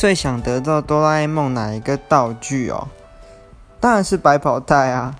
最想得到哆啦 a 梦哪一个道具哦？当然是百宝袋啊。